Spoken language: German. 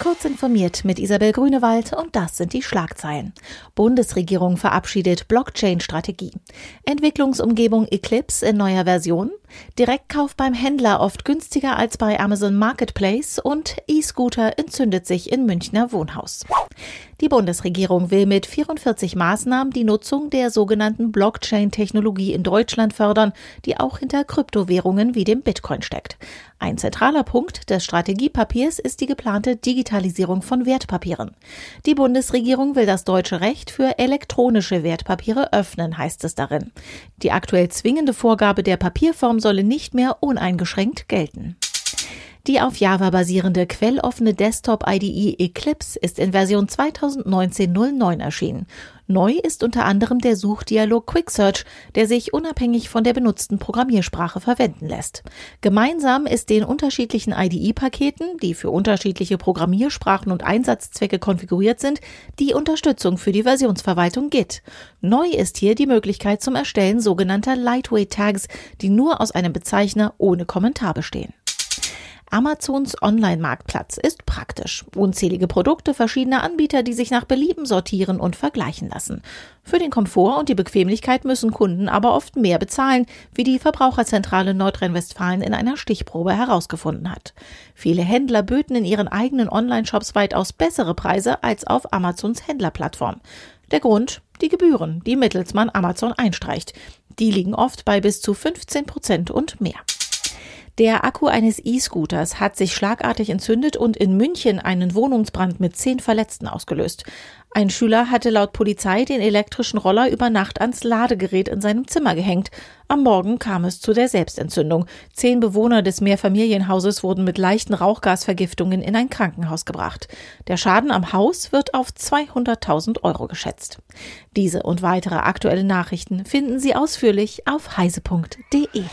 Kurz informiert mit Isabel Grünewald und das sind die Schlagzeilen. Bundesregierung verabschiedet Blockchain-Strategie. Entwicklungsumgebung Eclipse in neuer Version. Direktkauf beim Händler oft günstiger als bei Amazon Marketplace und E-Scooter entzündet sich in Münchner Wohnhaus. Die Bundesregierung will mit 44 Maßnahmen die Nutzung der sogenannten Blockchain-Technologie in Deutschland fördern, die auch hinter Kryptowährungen wie dem Bitcoin steckt. Ein zentraler Punkt des Strategiepapiers ist die geplante Digitalisierung von Wertpapieren. Die Bundesregierung will das deutsche Recht für elektronische Wertpapiere öffnen, heißt es darin. Die aktuell zwingende Vorgabe der Papierform solle nicht mehr uneingeschränkt gelten. Die auf Java basierende quelloffene Desktop-IDE Eclipse ist in Version 2019.09 erschienen. Neu ist unter anderem der Suchdialog QuickSearch, der sich unabhängig von der benutzten Programmiersprache verwenden lässt. Gemeinsam ist den unterschiedlichen IDE-Paketen, die für unterschiedliche Programmiersprachen und Einsatzzwecke konfiguriert sind, die Unterstützung für die Versionsverwaltung Git. Neu ist hier die Möglichkeit zum Erstellen sogenannter Lightweight Tags, die nur aus einem Bezeichner ohne Kommentar bestehen. Amazons Online-Marktplatz ist praktisch. Unzählige Produkte verschiedener Anbieter, die sich nach Belieben sortieren und vergleichen lassen. Für den Komfort und die Bequemlichkeit müssen Kunden aber oft mehr bezahlen, wie die Verbraucherzentrale Nordrhein-Westfalen in einer Stichprobe herausgefunden hat. Viele Händler böten in ihren eigenen Online-Shops weitaus bessere Preise als auf Amazons Händlerplattform. Der Grund? Die Gebühren, die mittels man Amazon einstreicht. Die liegen oft bei bis zu 15 Prozent und mehr. Der Akku eines E-Scooters hat sich schlagartig entzündet und in München einen Wohnungsbrand mit zehn Verletzten ausgelöst. Ein Schüler hatte laut Polizei den elektrischen Roller über Nacht ans Ladegerät in seinem Zimmer gehängt. Am Morgen kam es zu der Selbstentzündung. Zehn Bewohner des Mehrfamilienhauses wurden mit leichten Rauchgasvergiftungen in ein Krankenhaus gebracht. Der Schaden am Haus wird auf 200.000 Euro geschätzt. Diese und weitere aktuelle Nachrichten finden Sie ausführlich auf heise.de.